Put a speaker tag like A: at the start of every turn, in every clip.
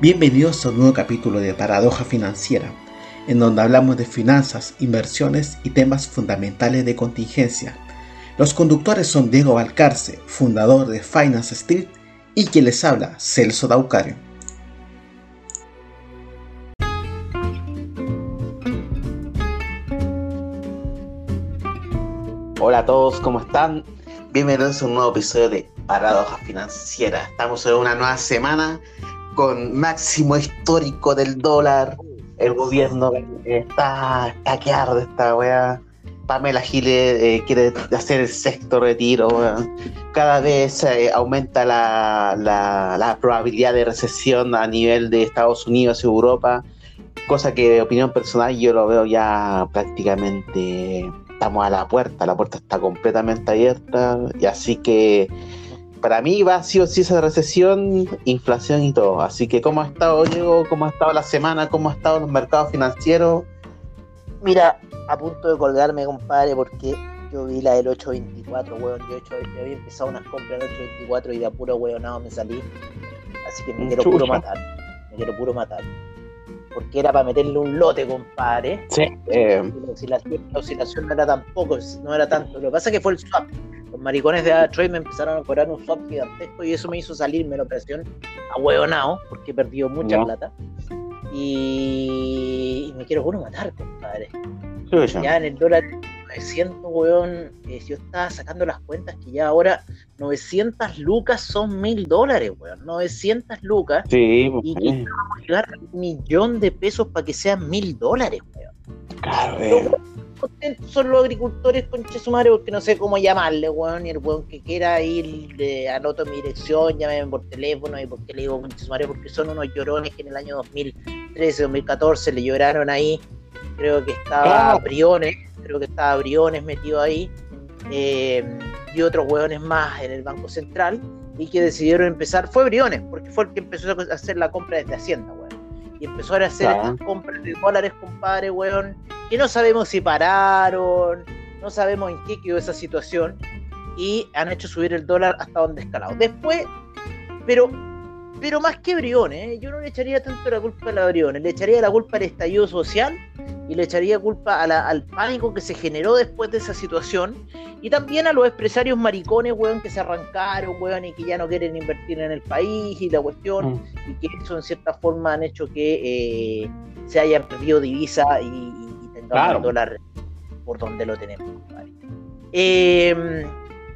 A: Bienvenidos a un nuevo capítulo de Paradoja Financiera, en donde hablamos de finanzas, inversiones y temas fundamentales de contingencia. Los conductores son Diego Valcarce, fundador de Finance Street, y quien les habla, Celso Daucario. Hola a todos, ¿cómo están? Bienvenidos a un nuevo episodio de Paradoja Financiera. Estamos en una nueva semana con máximo histórico del dólar. El gobierno está, está que esta weá. Pamela Gile eh, quiere hacer el sexto retiro. Cada vez eh, aumenta la, la, probabilidad de recesión a nivel de Estados Unidos y Europa. Cosa que, de opinión personal, yo lo veo ya prácticamente. Estamos a la puerta, la puerta está completamente abierta. Y así que para mí va a sí o sí esa recesión, inflación y todo. Así que, ¿cómo ha estado, Diego? ¿Cómo ha estado la semana? ¿Cómo ha estado los mercados financieros?
B: Mira, a punto de colgarme, compadre, porque yo vi la del 824, weón. Yo, hecho, había empezado unas compras en 824 y de puro weonado me salí. Así que me quiero puro matar. Me quiero puro matar. Porque era para meterle un lote, compadre.
A: Sí. Eh...
B: La, oscilación, la oscilación no era tampoco, no era tanto. Lo que pasa es que fue el swap los maricones de Detroit me empezaron a cobrar un swap gigantesco y eso me hizo salirme la operación a huevonao, porque he perdido mucha plata. Y... me quiero puro matar, compadre. ya en el dólar 900, weón, eh, yo estaba sacando las cuentas que ya ahora 900 lucas son mil dólares, weón. 900 lucas.
A: Sí,
B: y que vamos a llegar a un millón de pesos para que sean mil dólares, weón.
A: Claro, weón
B: contentos son los agricultores con Chesumare porque no sé cómo llamarle, weón, y el weón que quiera ir, de anoto mi dirección, llámeme por teléfono y porque le digo con Chesumare porque son unos llorones que en el año 2013, 2014 le lloraron ahí, creo que estaba Briones, creo que estaba Briones metido ahí, eh, y otros weones más en el Banco Central, y que decidieron empezar, fue Briones, porque fue el que empezó a hacer la compra desde Hacienda, weón y empezó a hacer compras de dólares, compadre, weón, que no sabemos si pararon, no sabemos en qué quedó esa situación, y han hecho subir el dólar hasta donde escalado. Después, pero pero más que Briones, ¿eh? yo no le echaría tanto la culpa a la Briones, le echaría la culpa al estallido social y le echaría culpa al pánico que se generó después de esa situación y también a los empresarios maricones, weón, que se arrancaron, weón, y que ya no quieren invertir en el país y la cuestión, mm. y que eso en cierta forma han hecho que eh, se hayan perdido divisa y, y tengamos el dólar por donde lo tenemos. Eh,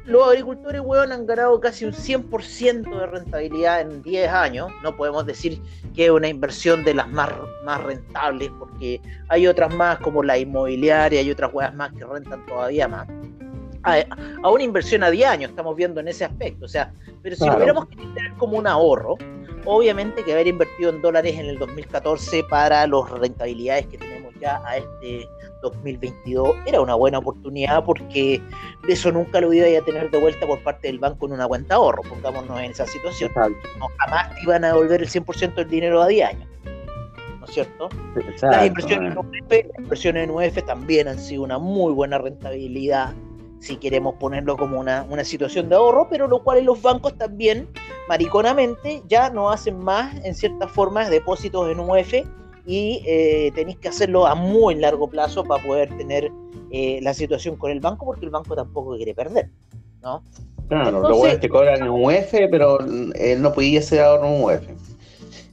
B: los agricultores, weón, han ganado casi un 100% de rentabilidad en 10 años. No podemos decir que es una inversión de las más, más rentables, porque hay otras más como la inmobiliaria, y otras weas más que rentan todavía más. A, una inversión a 10 años estamos viendo en ese aspecto. O sea, pero si hubiéramos que tener como un ahorro, obviamente que haber invertido en dólares en el 2014 para las rentabilidades que tenemos ya a este 2022 era una buena oportunidad porque de eso nunca lo iba a tener de vuelta por parte del banco en una cuenta ahorro, pongámonos en esa situación. No, jamás iban a devolver el 100% del dinero a 10 años. ¿No es cierto? las, inversiones en UF, también han sido una muy buena rentabilidad si queremos ponerlo como una, una situación de ahorro, pero lo cual los bancos también, mariconamente, ya no hacen más, en ciertas formas, depósitos en UF y eh, tenéis que hacerlo a muy largo plazo para poder tener eh, la situación con el banco, porque el banco tampoco quiere perder, ¿no?
A: Claro, lo bueno es que cobran en un UF, pero él no podía ser ahorro en un UF.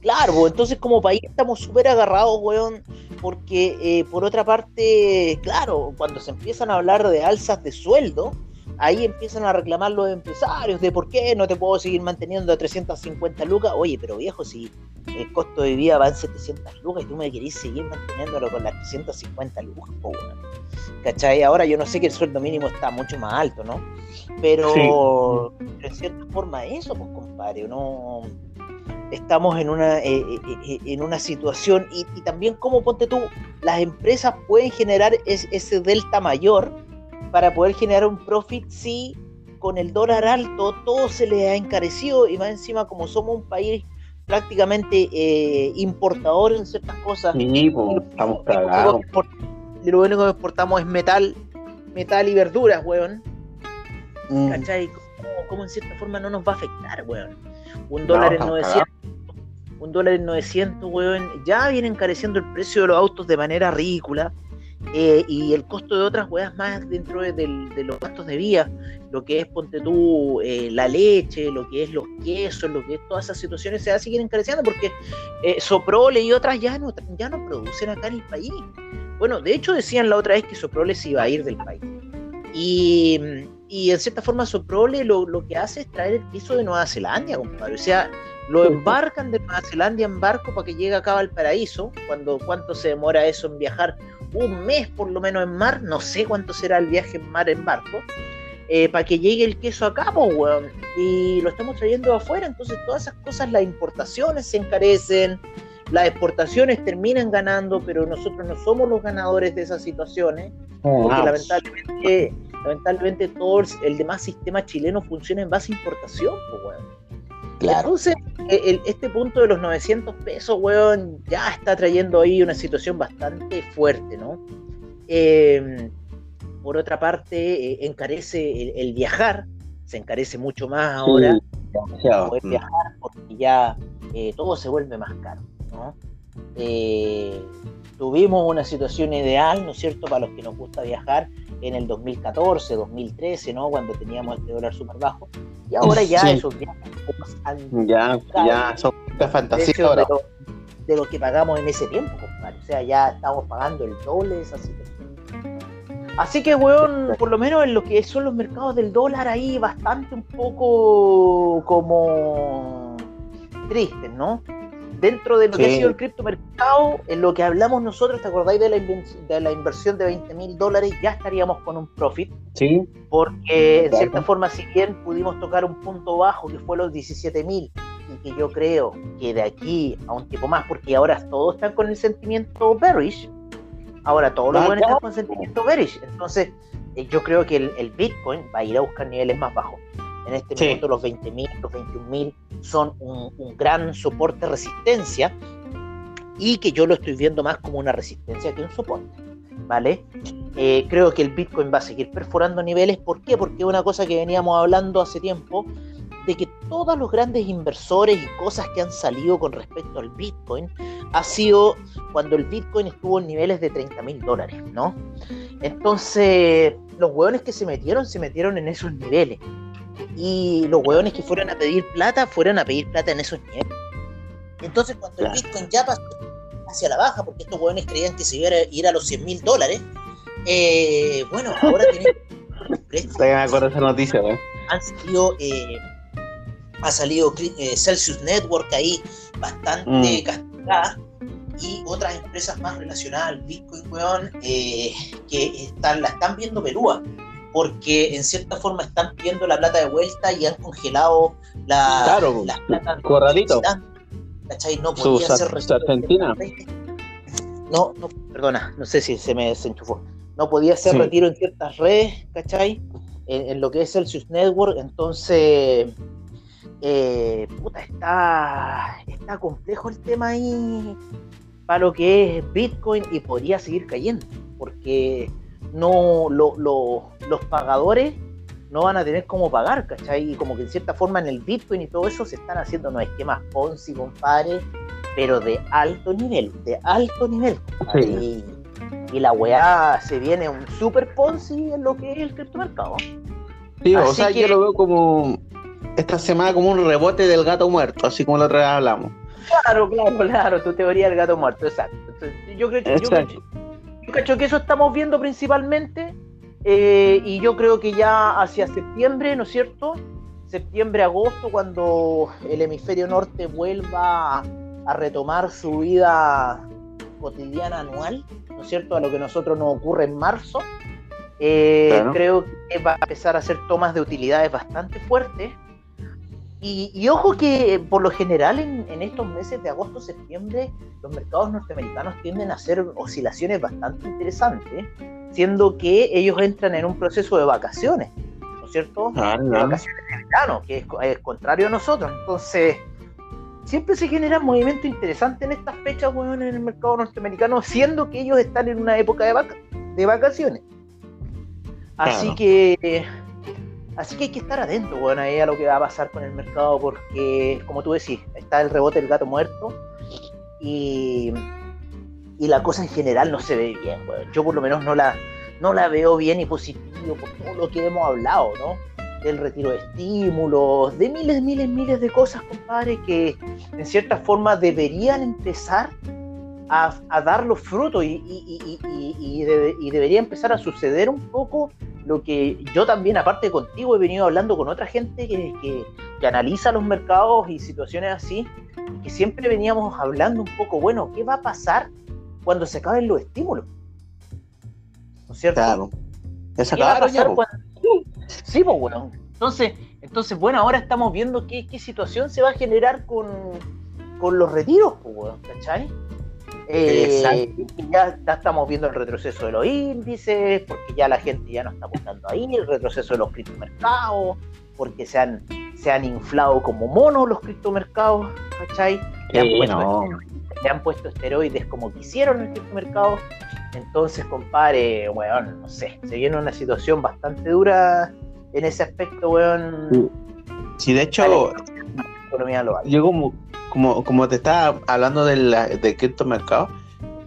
B: Claro, pues, entonces como país estamos súper agarrados, weón, porque eh, por otra parte, claro, cuando se empiezan a hablar de alzas de sueldo, ahí empiezan a reclamar los empresarios de por qué no te puedo seguir manteniendo a 350 lucas. Oye, pero viejo, si el costo de vida va en 700 lucas y tú me querés seguir manteniéndolo con las 350 lucas, po, ¿cachai? Ahora yo no sé que el sueldo mínimo está mucho más alto, ¿no? Pero, en cierta forma eso, pues compadre, no estamos en una, eh, eh, eh, en una situación y, también como ponte tú, las empresas pueden generar ese delta mayor para poder generar un profit si con el dólar alto todo se le ha encarecido y más encima como somos un país prácticamente eh, importador en ciertas cosas.
A: Sí, estamos cagados.
B: Lo único que exportamos es metal, metal y verduras, weón. Mm. ¿Cachai? Como, en cierta forma no nos va a afectar, weón. Un dólar en 900, un dólar en 900, weón, ya viene encareciendo el precio de los autos de manera ridícula. Eh, y el costo de otras weas más dentro de, los gastos de vía, lo que es, ponte tú, eh, la leche, lo que es los quesos, lo que es todas esas situaciones, se va a seguir encareciendo porque eh, Soprole y otras ya no, ya no producen acá en el país. Bueno, de hecho decían la otra vez que Soprole se iba a ir del país. Y, en cierta forma Soprole lo, lo que hace es traer el queso de Nueva Zelanda, compadre. O sea, lo embarcan de Nueva Zelanda en barco para que llegue acá al paraíso. Cuando, ¿Cuánto se demora eso en viajar? Un mes por lo menos en mar, no sé cuánto será el viaje en mar en barco, eh, para que llegue el queso acá, pues, weón. Y lo estamos trayendo de afuera, entonces todas esas cosas, las importaciones se encarecen, las exportaciones terminan ganando, pero nosotros no somos los ganadores de esas situaciones, oh, porque lamentablemente, lamentablemente todo el, demás sistema chileno funciona en base a importación, pues, weón. Entonces, e, este punto de los 900 pesos, weón, ya está trayendo ahí una situación bastante fuerte, ¿no? Em, por otra parte, eh, encarece el, viajar, se encarece mucho más ahora. poder viajar porque ya eh, todo se vuelve más caro, ¿no? Eh, tuvimos una situación ideal, ¿no es cierto?, para los que nos gusta viajar en el 2014, 2013, ¿no?, cuando teníamos este dólar súper bajo. Y ahora ya esos viajes
A: han Ya, ya son fantasía
B: de, de, lo, que pagamos en ese tiempo, compadre. O sea, ya estamos pagando el doble de esa situación. Así que, weón, por lo menos en lo que son los mercados del dólar ahí, bastante un poco como tristes, ¿no? Dentro de lo que ha sido el criptomercado, en lo que hablamos nosotros, ¿te acordáis de la, de la inversión de 20 mil dólares? Ya estaríamos con un profit.
A: Sí.
B: Porque en cierta forma, si bien pudimos tocar un punto bajo que fue los 17 mil, y que yo creo que de aquí a un tiempo más, porque ahora todos están con el sentimiento bearish, ahora todos los buenos están con el sentimiento bearish. Entonces, eh, yo creo que el, el Bitcoin va a ir a buscar niveles más bajos. En este momento los 20.000, los 21.000 son un, gran soporte resistencia y que yo lo estoy viendo más como una resistencia que un soporte. ¿Vale? Eh, creo que el Bitcoin va a seguir perforando niveles. ¿Por qué? Porque una cosa que veníamos hablando hace tiempo, de que todos los grandes inversores y cosas que han salido con respecto al Bitcoin ha sido cuando el Bitcoin estuvo en niveles de 30 mil dólares, ¿no? Entonces, los hueones que se metieron, se metieron en esos niveles y los hueones que fueron a pedir plata fueron a pedir plata en esos niveles. Entonces, cuando el Bitcoin ya pasó hacia la baja, porque estos hueones creían que se iba a ir a los 100 mil dólares, eh, bueno, ahora tienen.
A: me acuerdo esa noticia, ¿no?
B: Han salido. Eh, ha salido eh, Celsius Network ahí bastante mm. castigada y otras empresas más relacionadas al Bitcoin, weón, que están, la están viendo pelúa porque en cierta forma están pidiendo la plata de vuelta y han congelado la,
A: claro, las plata. Corralito.
B: ¿Cachai? No podía ser
A: Argentina.
B: No, no, perdona, no sé si se me desenchufó. No podía ser retiro en ciertas redes, ¿cachai? En, lo que es Celsius Network, entonces, eh, puta, está, está complejo el tema ahí para lo que es Bitcoin y podría seguir cayendo, porque no los pagadores no van a tener cómo pagar, ¿cachai? Y como que en cierta forma en el Bitcoin y todo eso se están haciendo unos esquemas Ponzi, compadre, pero de alto nivel, de alto nivel. Y, la weá se viene un super Ponzi en lo que es el criptomercado.
A: Sí, o sea, yo lo veo como esta semana como un rebote del gato muerto, así como la otra vez hablamos.
B: Claro, claro, claro, tu teoría del gato muerto, exacto. yo creo, yo creo, cacho que eso estamos viendo principalmente eh, y yo creo que ya hacia septiembre, ¿no es cierto? Septiembre, agosto, cuando el hemisferio norte vuelva a, retomar su vida cotidiana anual, ¿no es cierto? A lo que a nosotros nos ocurre en marzo, eh, creo que va a empezar a hacer tomas de utilidades bastante fuertes y, ojo que por lo general en, estos meses de agosto, septiembre, los mercados norteamericanos tienden a hacer oscilaciones bastante interesantes, siendo que ellos entran en un proceso de vacaciones, ¿no es cierto? Ah, de vacaciones de verano, que es, contrario a nosotros. Entonces, siempre se genera movimiento interesante en estas fechas, bueno, en el mercado norteamericano, siendo que ellos están en una época de, de vacaciones. Así que Así que hay que estar atento, bueno, ahí a lo que va a pasar con el mercado, porque, como tú decís, está el rebote del gato muerto y, y la cosa en general no se ve bien, bueno. Yo por lo menos no la, no la veo bien y positivo por todo lo que hemos hablado, ¿no? Del retiro de estímulos, de miles, miles, miles de cosas, compadre, que en cierta forma deberían empezar a, dar los frutos y, y, debería empezar a suceder un poco lo que yo también, aparte contigo, he venido hablando con otra gente que, que, analiza los mercados y situaciones así, que siempre veníamos hablando un poco, bueno, ¿qué va a pasar cuando se acaben los estímulos? ¿No es cierto? Claro. ¿Qué va a pasar cuando... Sí, pues bueno. Entonces, entonces, bueno, ahora estamos viendo qué, qué situación se va a generar con, con los retiros, pues, ¿cachai? Eh, ya, estamos viendo el retroceso de los índices, porque ya la gente ya no está apostando ahí, el retroceso de los criptomercados, porque se han, se han inflado como monos los criptomercados, ¿cachai? Le, han, puesto, esteroides como quisieron en el criptomercado. Entonces, compadre, weón, no sé, se viene una situación bastante dura en ese aspecto, weón.
A: Sí, de hecho, yo como, como, como te estaba hablando del, del criptomercado,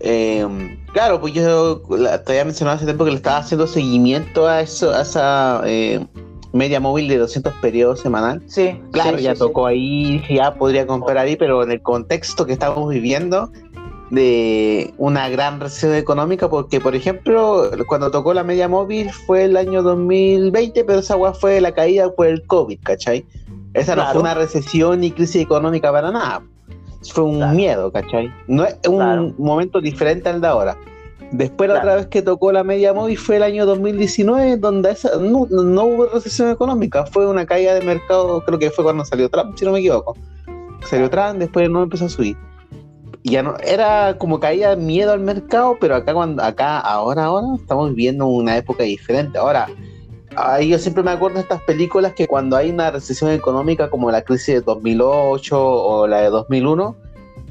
A: eh, claro, pues yo te había mencionado hace tiempo que le estaba haciendo seguimiento a eso, a esa eh, media móvil de 200 periodos semanal.
B: Sí,
A: claro, ya tocó ahí, ya podría comprar ahí, pero en el contexto que estamos viviendo de una gran recesión económica, porque por ejemplo, cuando tocó la media móvil fue el año 2020, pero esa fue la caída por el COVID, ¿cachai? Esa no fue una recesión ni crisis económica para nada. Fue un miedo, ¿cachai? No es un momento diferente al de ahora. Después la otra vez que tocó la media móvil fue el año 2019, donde esa, no, hubo recesión económica, fue una caída de mercado, creo que fue cuando salió Trump, si no me equivoco. Salió Trump, después no empezó a subir. Y ya no, era como caía miedo al mercado, pero acá cuando, acá, ahora, ahora, estamos viviendo una época diferente. Ahora, Ahí yo siempre me acuerdo de estas películas que cuando hay una recesión económica como la crisis de 2008 o la de 2001,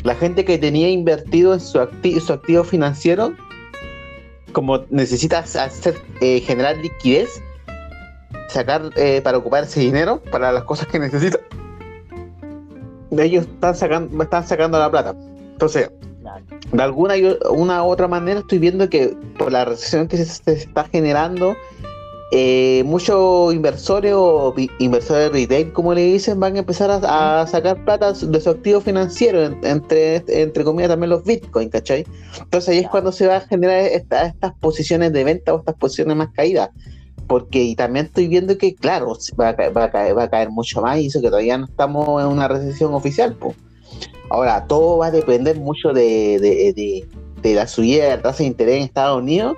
A: la gente que tenía invertido en su, su activo financiero, como necesita hacer, eh, generar liquidez, sacar eh, para ocupar ese dinero para las cosas que necesita, ellos están sacando, están sacando la plata. Entonces, de alguna una u otra manera estoy viendo que por la recesión que se está generando, eh, muchos inversores o inversores retail, como le dicen, van a empezar a, sacar plata de su activo financiero, entre, entre comillas también los bitcoins, ¿cachai? Entonces ahí es cuando se va a generar estas posiciones de venta o estas posiciones más caídas. Porque y también estoy viendo que, claro, va a, caer, va, a caer, va a caer mucho más y eso que todavía no estamos en una recesión oficial. Pues. Ahora, todo va a depender mucho de, de, de, de la subida de la tasa de interés en Estados Unidos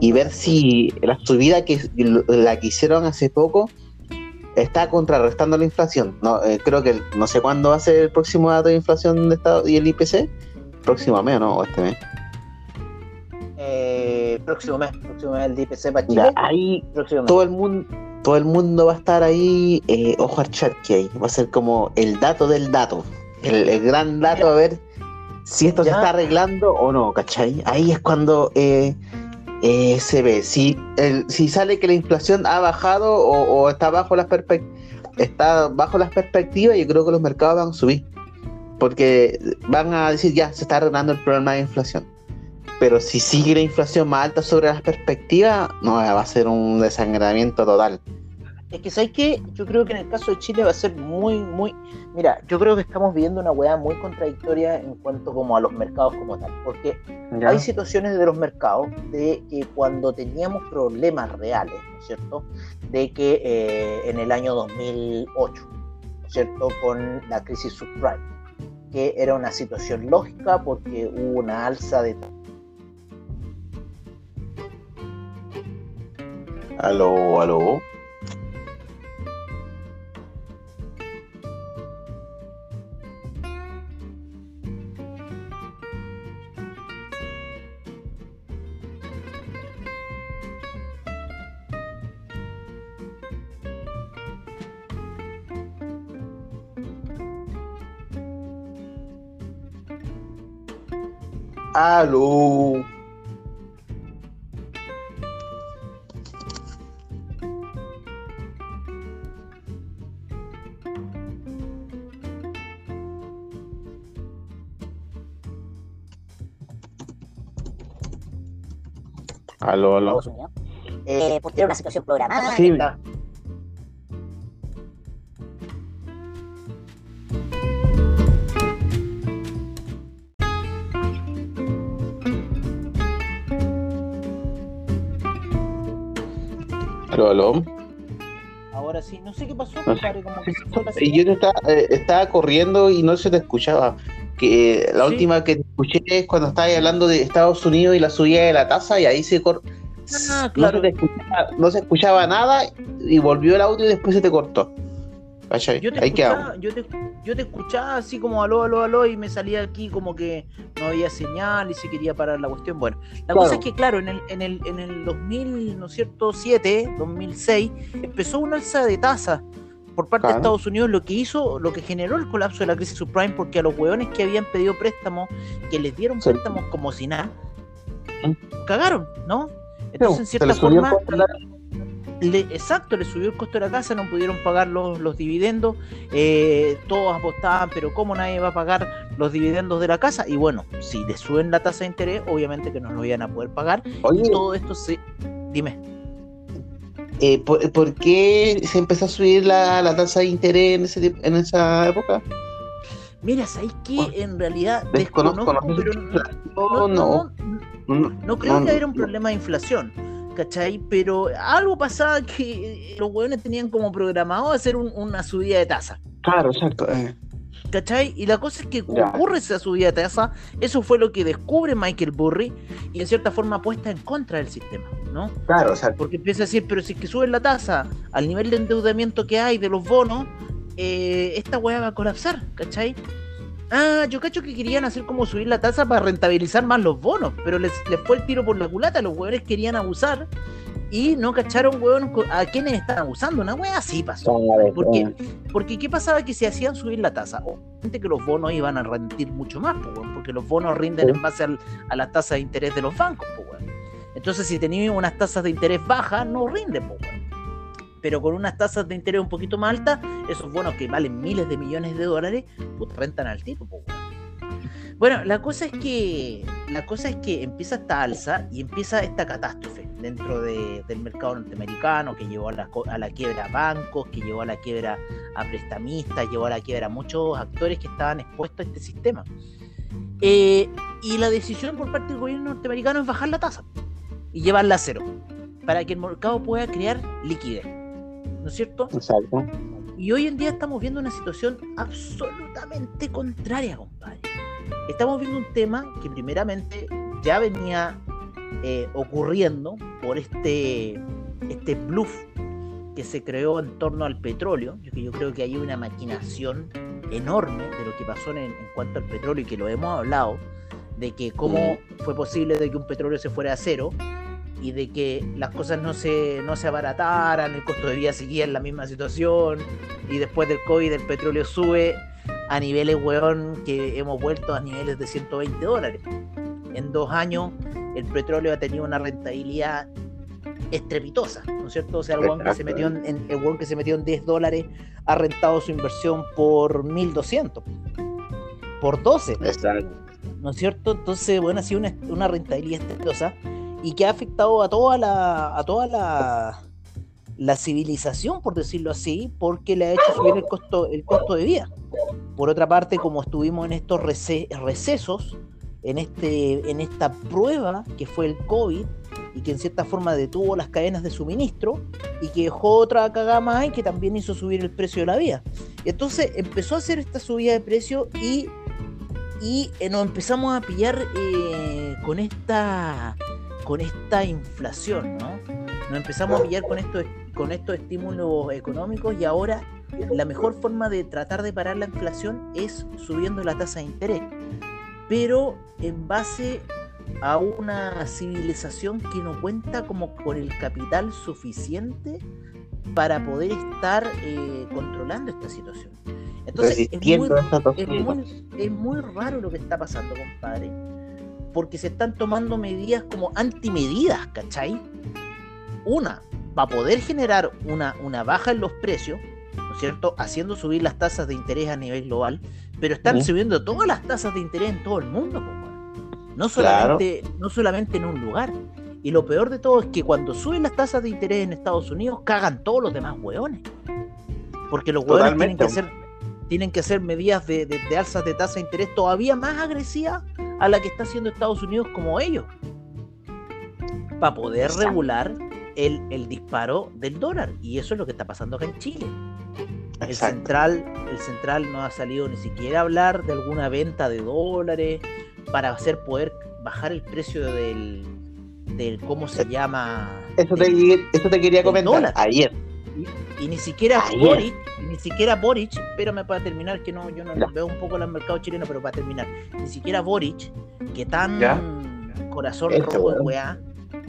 A: y ver si la subida que la que hicieron hace poco está contrarrestando la inflación. No, eh, creo que no sé cuándo va a ser el próximo dato de inflación de Estado y el IPC. Próximo mes, ¿no? ¿O este mes?
B: Eh, próximo mes, próximo mes el IPC para Chile.
A: ahí todo el mundo todo el mundo va a estar ahí, eh, ojo al chat que hay, va a ser como el dato del dato, el, gran dato a ver si esto se está arreglando o no, ¿cachai? Ahí es cuando eh, eh, se ve. Si, el, si sale que la inflación ha bajado o, está bajo las está bajo las perspectivas, yo creo que los mercados van a subir. Porque van a decir ya se está arreglando el problema de inflación. Pero si sigue la inflación más alta sobre las perspectivas, no va a ser un desangramiento total.
B: Es que, ¿sabes qué? Yo creo que en el caso de Chile va a ser muy, muy... Mira, yo creo que estamos viviendo una weá muy contradictoria en cuanto como a los mercados como tal. Porque hay situaciones de los mercados de que cuando teníamos problemas reales, ¿no es cierto? De que eh, en el año 2008, ¿no es cierto? Con la crisis subprime, que era una situación lógica porque hubo una alza de...
A: Aló, aló. Aló. Aló,
C: aló. Eh, por tener una situación programada.
A: Aló.
B: Ahora sí, no sé qué pasó,
A: No sé.
B: compadre, como que se fue la
A: Y yo te estaba, eh, estaba corriendo y no se te escuchaba. Que eh, la
B: Sí.
A: última que te escuché es cuando estabas hablando de Estados Unidos y la subida de la tasa y ahí se cor-
B: Ah,
A: no, se escuchaba, no se escuchaba nada y volvió el audio y después se te cortó. ¿Cachai?
B: Yo te,
A: Ahí
B: escuchaba, yo, te, yo te escuchaba así como aló, aló, aló, y me salía aquí como que no había señal y se quería parar la cuestión. Bueno, la
A: Claro.
B: cosa es que, claro, en el, en el, en el 2000, ¿no es cierto? 7, 2006, empezó una alza de tasa por parte
A: Claro.
B: de Estados Unidos, lo que hizo, lo que generó el colapso de la crisis subprime, porque a los hueones que habían pedido préstamos, que les dieron
A: Sí.
B: préstamos como si nada, cagaron, ¿no? Entonces, en cierta forma, le- exacto, le subió el costo de la casa, no pudieron pagar los, los dividendos, eh, todos apostaban, pero ¿cómo nadie va a pagar los dividendos de la casa? Y bueno, si le suben la tasa de interés, obviamente que no lo iban a poder pagar.
A: Oye,
B: Y todo esto se... Dime.
A: eh, ¿por, por qué se empezó a subir la, la tasa de interés en, ese, en esa época?
B: Mira, ¿sabéis qué? En realidad
A: Desconozco,
B: desconozco, pero no, no, no,
A: no.
B: creo que hubiera un problema de inflación. ¿Cachai? Pero algo pasaba que eh, los hueones tenían como programado hacer un- una subida de tasa.
A: Claro, exacto. eh.
B: ¿Cachai? Y la cosa es que ocurre esa subida de tasa, eso fue lo que descubre Michael Burry y en cierta forma apuesta en contra del sistema, ¿no?
A: Claro, exacto.
B: Porque empieza a decir, pero si es que suben la tasa al nivel de endeudamiento que hay de los bonos, eh, esta weá va a colapsar, ¿cachai? Ah, yo cacho que querían hacer como subir la tasa para rentabilizar más los bonos, pero les, les fue el tiro por la culata, los weones querían abusar y no cacharon, co- a quienes están abusando. Una weá así pasó. Porque, porque ¿qué pasaba? Que se hacían subir la tasa. Obviamente que los bonos iban a rendir mucho más, porque los bonos rinden en base al- a las tasas de interés de los bancos. Entonces, si tenías unas tasas de interés bajas, no rinden. Pero con unas tasas de interés un poquito más altas, esos bonos que valen miles de millones de dólares, puta, rentan al tipo. po, weón. Bueno, la cosa es que la cosa es que empieza esta alza y empieza esta catástrofe dentro de- del mercado norteamericano que llevó a la, a la quiebra a bancos, que llevó a la quiebra a prestamistas, llevó a la quiebra a muchos actores que estaban expuestos a este sistema. Eh, y la decisión por parte del gobierno norteamericano es bajar la tasa y llevarla a cero para que el mercado pueda crear liquidez. ¿No es cierto?
A: Exacto.
B: Y hoy en día estamos viendo una situación absolutamente contraria, compadre. Estamos viendo un tema que primeramente ya venía eh, ocurriendo por este, este bluff que se creó en torno al petróleo. Yo, yo creo que hay una maquinación enorme de lo que pasó en, en cuanto al petróleo y que lo hemos hablado, de que cómo fue posible de que un petróleo se fuera a cero y de que las cosas no se, no se abarataran, el costo de vida seguía en la misma situación y después del COVID el petróleo sube a niveles, weón, que hemos vuelto a niveles de 120 dólares. En dos años el petróleo ha tenido una rentabilidad estrepitosa, ¿no es cierto? O sea, el weón que se metió en, en- el weón que se metió en 10 dólares ha rentado su inversión por 1200, por 12.
A: Exacto.
B: ¿no es cierto? Entonces, bueno, ha sido una, una rentabilidad estrepitosa y que ha afectado a toda la, a toda la, la civilización, por decirlo así, porque le ha hecho subir el costo, el costo de vida. Por otra parte, como estuvimos en estos rece- recesos, en, este, en esta prueba que fue el COVID, y que en cierta forma detuvo las cadenas de suministro, y que dejó otra cagada más y que también hizo subir el precio de la vida. Entonces empezó a hacer esta subida de precio y y eh, nos empezamos a pillar eh, con esta con esta inflación, ¿no? Nos empezamos a pillar con estos con estos estímulos económicos y ahora la mejor forma de tratar de parar la inflación es subiendo la tasa de interés, pero en base a una civilización que no cuenta como con el capital suficiente para poder estar eh, controlando esta situación. Entonces, es muy, es muy, es muy raro lo que está pasando, compadre. Porque se están tomando medidas como antimedidas, ¿cachai? Una, para poder generar una, una baja en los precios, ¿no es cierto? Haciendo subir las tasas de interés a nivel global, pero están subiendo todas las tasas de interés en todo el mundo, no
A: Claro.
B: solamente, no solamente en un lugar. Y lo peor de todo es que cuando suben las tasas de interés en Estados Unidos, cagan todos los demás hueones. Porque los hueones tienen que hacer tienen que hacer medidas de, de, alzas de tasa de interés todavía más agresivas a la que está haciendo Estados Unidos como ellos. Para poder regular el, el, disparo del dólar. Y eso es lo que está pasando acá en Chile. El central, el central no ha salido ni siquiera a hablar de alguna venta de dólares para hacer poder bajar el precio del, del ¿cómo se llama?
A: Eso te, eso te quería comentar ayer.
B: Y, ni siquiera Boric, ni siquiera Boric, espérame para terminar, que no, yo no, veo un poco el mercado chileno, pero para terminar, ni siquiera Boric, que tan corazón este rojo y weá,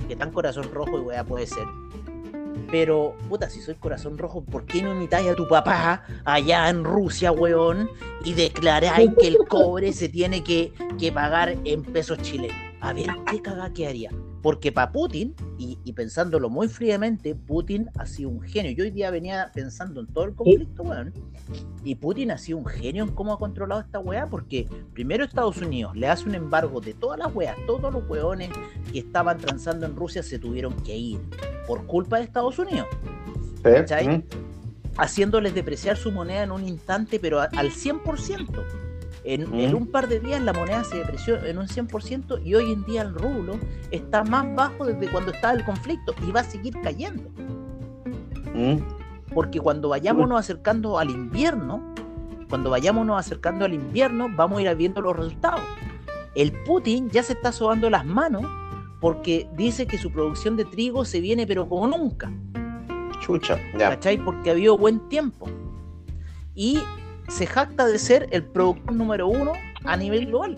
B: que tan corazón rojo y weá puede ser. Pero, puta, si soy corazón rojo, ¿por qué no imitáis a tu papá allá en Rusia, weón? Y declaráis que el cobre se tiene que, que pagar en pesos chilenos. A ver, ¿qué caga que haría? Porque para Putin, y, pensándolo muy fríamente, Putin ha sido un genio. Yo hoy día venía pensando en todo el conflicto, weón. Y Putin ha sido un genio en cómo ha controlado esta weá, porque primero Estados Unidos le hace un embargo de todas las weas, todos los weones que estaban transando en Rusia se tuvieron que ir por culpa de Estados Unidos. ¿Cachai? Haciéndoles depreciar su moneda en un instante, pero al 100%. En, un par de días la moneda se depreció en un 100% y hoy en día el rublo está más bajo desde cuando estaba el conflicto y va a seguir cayendo. Porque cuando vayámonos acercando al invierno, cuando vayámonos acercando al invierno, vamos a ir viendo los resultados. El Putin ya se está sobando las manos porque dice que su producción de trigo se viene pero como nunca.
A: Chucha, ya.
B: ¿Cachai? Porque ha habido buen tiempo. Y se jacta de ser el productor número uno a nivel global.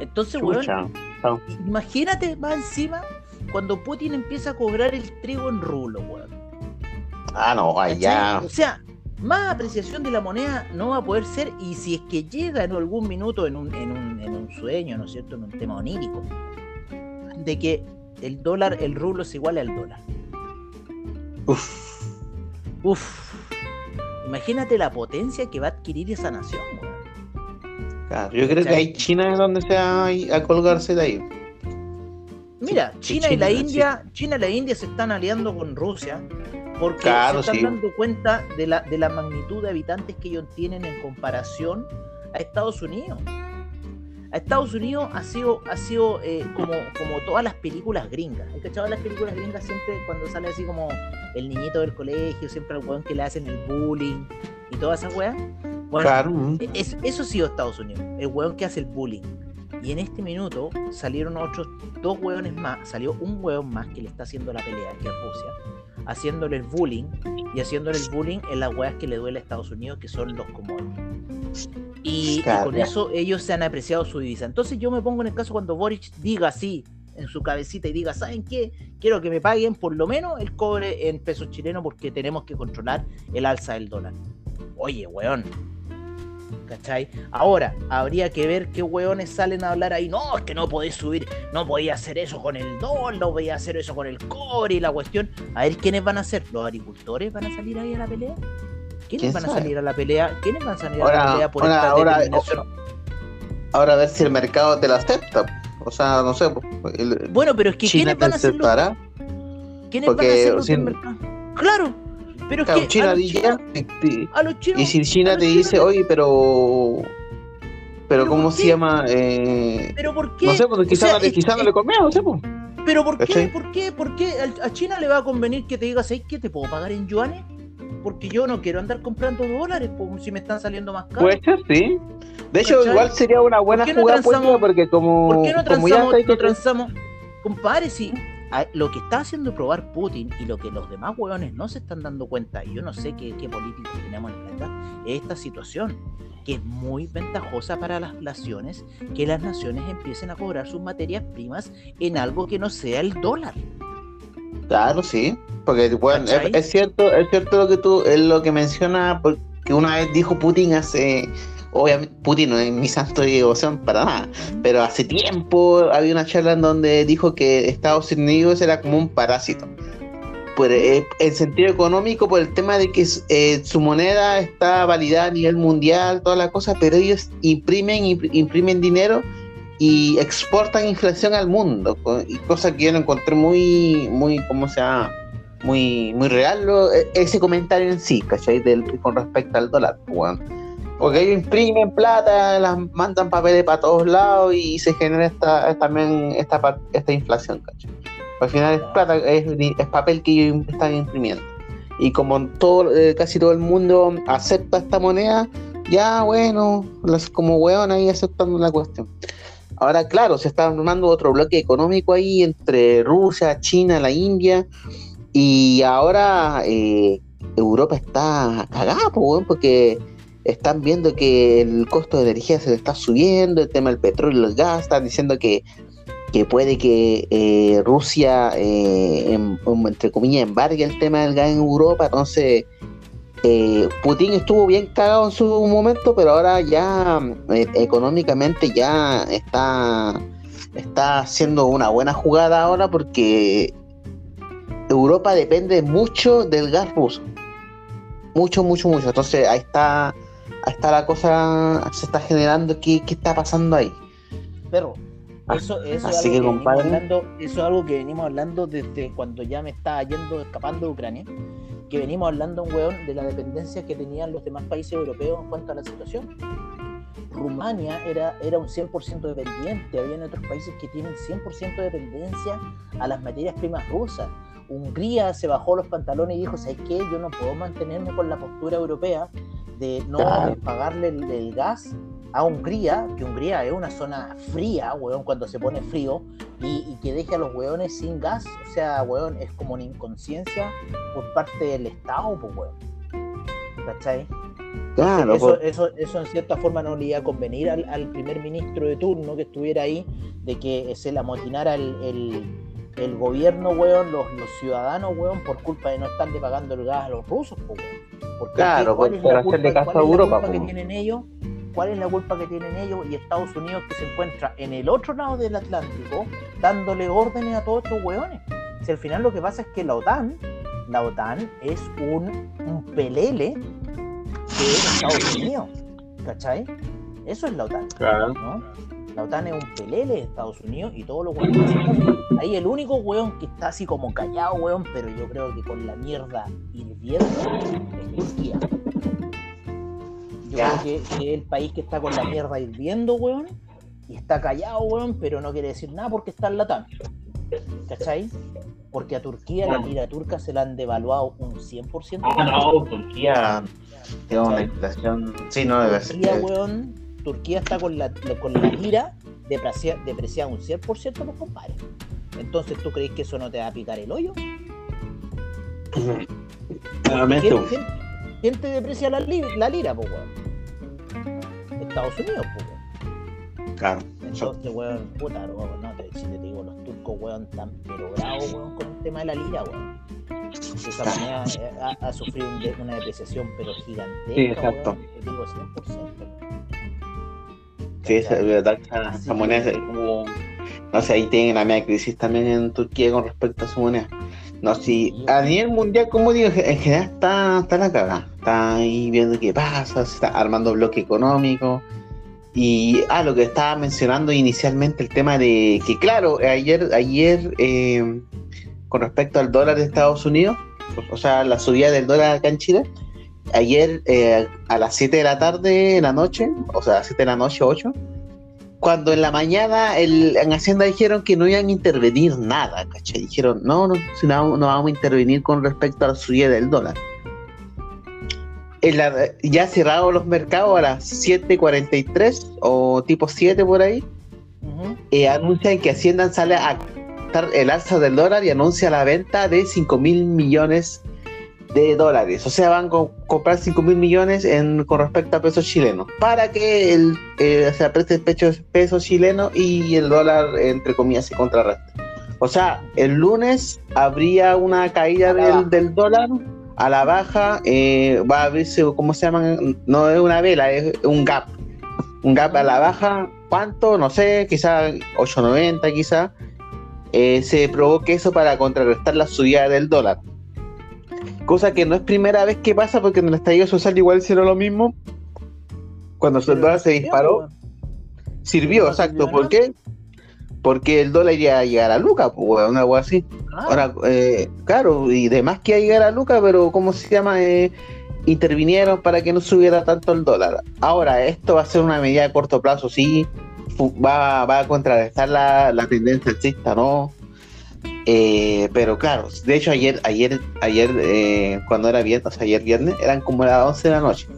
B: Entonces, weón, imagínate más encima cuando Putin empieza a cobrar el trigo en rublo, weón.
A: Ah, no, allá.
B: O sea, más apreciación de la moneda no va a poder ser, y si es que llega en algún minuto en un, en un, en un sueño, ¿no es cierto?, en un tema onírico, de que el dólar, el rublo es igual al dólar. Uf. Uf. Imagínate la potencia que va a adquirir esa nación,
A: Claro, yo creo que hay China es donde se va a colgarse de ahí.
B: Mira, China, y la India, China y la India se están aliando con Rusia porque se están dando cuenta de la, de la magnitud de habitantes que ellos tienen en comparación a Estados Unidos. A Estados Unidos ha sido, ha sido eh, como, como todas las películas gringas. ¿Has cachado las películas gringas siempre cuando sale así como el niñito del colegio, siempre al weón que le hacen el bullying y toda esa weá? Bueno, mm. eso ha sido Estados Unidos, el weón que hace el bullying. Y en este minuto salieron otros dos weones más, salió un weón más que le está haciendo la pelea, que es Rusia, haciéndole el bullying y haciéndole el bullying en las weas que le duele a Estados Unidos, que son los commodities. Y, con eso ellos se han apreciado su divisa. Entonces yo me pongo en el caso cuando Boric diga así en su cabecita y diga, ¿saben qué? Quiero que me paguen por lo menos el cobre en pesos chilenos porque tenemos que controlar el alza del dólar. Oye, weón. ¿Cachai? Ahora, habría que ver qué weones salen a hablar ahí. No, es que no podés subir, no podía hacer eso con el dólar, no podía hacer eso con el cobre y la cuestión. A ver, ¿quiénes van a hacer? ¿Los agricultores van a salir ahí a la pelea? ¿Quiénes van a salir a la pelea? ¿Quiénes van a salir a la pelea por esta
A: ahora, ahora a ver si el mercado te la acepta. O sea, no sé.
B: bueno, pero es que ¿quiénes van a hacerlo? ¿Quiénes van a hacerlo sin... mercado? Claro, pero es que
A: China a los chinos, y si China te dice, oye, pero pero, ¿cómo se llama? Eh...
B: ¿Pero por qué?
A: No sé, porque quizás no, le conviene, no sé, pues.
B: ¿Pero por qué? ¿Por qué? ¿Por qué a China le va a convenir que te digas, ¿sabes qué? ¿Te puedo pagar en yuanes? Porque yo no quiero andar comprando dólares como si me están saliendo más caros.
A: Puede ser, sí. De hecho, igual sería una buena jugada porque como.
B: ¿Por qué no transamos? no transamos? Compadre, si lo que está haciendo probar Putin y lo que los demás hueones no se están dando cuenta, y yo no sé qué, qué políticos tenemos en el planeta, es esta situación que es muy ventajosa para las naciones que las naciones empiecen a cobrar sus materias primas en algo que no sea el dólar.
A: Claro, sí, porque bueno, es, cierto, es cierto lo que tú, es lo que menciona, porque una vez dijo Putin hace, obviamente Putin no es mi santo de devoción para nada, pero hace tiempo había una charla en donde dijo que Estados Unidos era como un parásito. Por el, eh, sentido económico, por el tema de que eh, su moneda está validada a nivel mundial, todas las cosas, pero ellos imprimen, imprimen dinero y exportan inflación al mundo, cosa que yo no encontré muy, muy, ¿cómo se? Muy, muy real lo- e- ese comentario en sí, ¿cachai? Con respecto al dólar, weón. Porque ellos imprimen plata, las mandan papeles para todos lados y se genera esta, también esta, esta inflación, ¿cachai? Al final es plata, es, papel que ellos están imprimiendo. Y como todo, eh, casi todo el mundo acepta esta moneda, ya bueno, las, como weón ahí aceptando la cuestión. Ahora, claro, se está formando otro bloque económico ahí entre Rusia, China, la India, y ahora eh, Europa está cagada, porque están viendo que el costo de energía se le está subiendo, el tema del petróleo y el gas, están diciendo que, que puede que eh, Rusia, eh, em- em- entre comillas, embargue el tema del gas en Europa, entonces eh, Putin estuvo bien cagado en su momento, pero ahora ya eh, económicamente ya está, está haciendo una buena jugada ahora porque Europa depende mucho del gas ruso. Mucho, mucho, mucho. Entonces ahí está, ahí está la cosa, se está generando. ¿Qué, qué está pasando ahí?
B: Perro. Eso, eso, es
A: Así
B: algo
A: que,
B: que venimos
A: compadre.
B: hablando, eso es algo que venimos hablando desde cuando ya me estaba yendo, escapando de Ucrania. Que venimos hablando, un weón, de la dependencia que tenían los demás países europeos en cuanto a la situación. Rumania era, era un 100% dependiente, había otros países que tienen 100% de dependencia a las materias primas rusas. Hungría se bajó los pantalones y dijo, ¿sabes qué? Yo no puedo mantenerme con la postura europea de no pagarle el, el gas a Hungría, que Hungría es una zona fría, weón, cuando se pone frío, y, y que deje a los weones sin gas, o sea, weón, es como una inconsciencia por parte del Estado, pues, weón. ¿Cachai?
A: Claro,
B: eso,
A: por-
B: eso, eso en cierta forma no le iba a convenir al, al primer ministro de turno que estuviera ahí, de que se le amotinara el, el, el gobierno, weón, los, los ciudadanos, weón, por culpa de no estarle pagando el gas a los rusos, pues, weón. Porque
A: Claro,
B: ¿qué- ¿cuál
A: por-
B: es
A: por
B: la
A: hacerle caso a
B: la
A: Europa,
B: culpa que
A: pues.
B: tienen ellos? ¿Cuál es la culpa que tienen ellos y Estados Unidos que se encuentra en el otro lado del Atlántico dándole órdenes a todos estos weones? Si al final lo que pasa es que la OTAN, la OTAN es un, un pelele de Estados Unidos, ¿cachai? Eso es la OTAN,
A: claro.
B: ¿no? La OTAN es un pelele de Estados Unidos y todos los caso. Ahí el único weón que está así como callado, weón, pero yo creo que con la mierda hirviendo es Turquía. Creo que, que es el país que está con la mierda hirviendo, weón, y está callado, weón, pero no quiere decir nada porque está en la OTAN. ¿Cachai? Porque a Turquía, la lira turca se la han devaluado un 100%.
A: Ah, no, Turquía tiene una inflación. Sí, no debe ser.
B: Turquía, weón, Turquía está con la, con la lira deprecia- depreciada un 100%, pues compadre. Entonces, ¿tú crees que eso no te va a picar el hoyo?
A: Nuevamente,
B: ¿Quién, te deprecia la, li- la lira, pues, weón? Estados Unidos, pues, weón.
A: claro.
B: Entonces, weón, puta, weón, no, te, si te digo, los turcos, weón, están pero bravos, weón, con el tema de la lira, weón. De esa manera eh, ha, ha sufrido un de- una depreciación, pero gigantesca,
A: Sí, exacto.
B: weón, te digo 100%.
A: Sí, esa moneda es como. No sé, ahí tienen la media crisis también en Turquía con respecto a su moneda. No, sí, a nivel mundial, como digo, en general está, está la cagada. Está ahí viendo qué pasa, se está armando bloque económico. Y, ah, lo que estaba mencionando inicialmente, el tema de que, claro, ayer, ayer eh, con respecto al dólar de Estados Unidos, o sea, la subida del dólar acá en Chile, ayer eh, a las 7 de la tarde, en la noche, o sea, 7 de la noche, 8, cuando en la mañana el, en Hacienda dijeron que no iban a intervenir nada, ¿cachai? Dijeron, no, no, si no, no vamos a intervenir con respecto a la subida del dólar. En la- ya cerrados los mercados a las 7.43 o tipo 7 por ahí, eh, anuncian que Hacienda sale a el alza del dólar y anuncia la venta de 5 mil millones de dólares. O sea, van a co- comprar 5 mil millones en, con respecto a pesos chilenos para que el, eh, se aprecie el pecho, peso chileno y el dólar, entre comillas, se contrarreste. O sea, el lunes habría una caída del, del dólar a la baja, eh, va a abrirse, ¿cómo se llama? No es una vela, es un gap. Un gap a la baja, ¿cuánto? No sé, quizá 8.90 quizá. Eh, se provoque eso para contrarrestar la subida del dólar. Cosa que no es primera vez que pasa porque en el estallido social igual hicieron lo mismo. Cuando el dólar se disparó. Sirvió, exacto. ¿Por qué? Porque el dólar iba a llegar a Luca, pues, algo así.
B: Ah,
A: Ahora, eh, claro, y demás que iba a llegar a Luca, pero ¿cómo se llama? Eh, intervinieron para que no subiera tanto el dólar. Ahora, esto va a ser una medida de corto plazo, sí. Va, va a contrarrestar la, la tendencia alcista, ¿no? Eh, pero claro, de hecho ayer, ayer, ayer, eh, cuando era viernes, ayer viernes, eran como las 11 de la noche.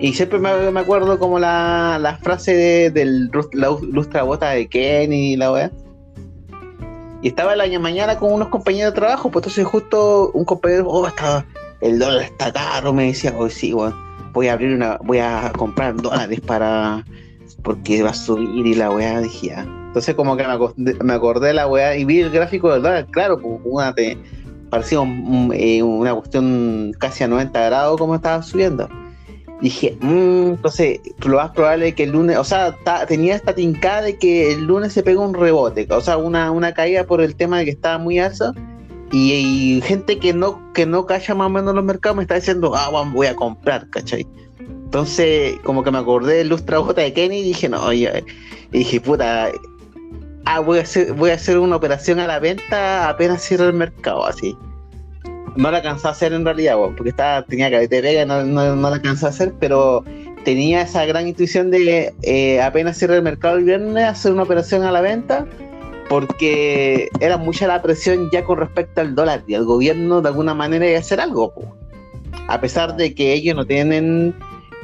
A: Y siempre me, acuerdo como la, la frase de, del la lustra bota de Kenny y la weá. Y estaba la mañana con unos compañeros de trabajo, pues entonces justo un compañero, oh, está, el dólar está caro, me decía, oh sí, weón, voy a abrir una, voy a comprar dólares para, porque va a subir y la weá, dije, ya. Entonces como que me acordé, me acordé de la weá y vi el gráfico dólar, claro, pues una, te, parecía un- eh, una cuestión casi a 90 grados como estaba subiendo. Dije, mm, entonces lo más probable es que el lunes, o sea, ta- tenía esta tincada de que el lunes se pega un rebote, o sea, una, una caída por el tema de que estaba muy alza. Y, y gente que no, que no cacha más o menos los mercados me está diciendo, ah, bueno, voy a comprar, ¿cachai? Entonces, como que me acordé del lustra bota de Kenny y dije, no, oye, y dije, puta, ah, voy a hacer, voy a hacer una operación a la venta apenas cierre el mercado, así. No la alcanzé a hacer en realidad, porque estaba, tenía que de pega, no, no, la alcanzé a hacer, pero tenía esa gran intuición de eh, apenas cierre el mercado el viernes, hacer una operación a la venta, porque era mucha la presión ya con respecto al dólar y el gobierno de alguna manera a hacer algo, po. a pesar de que ellos no tienen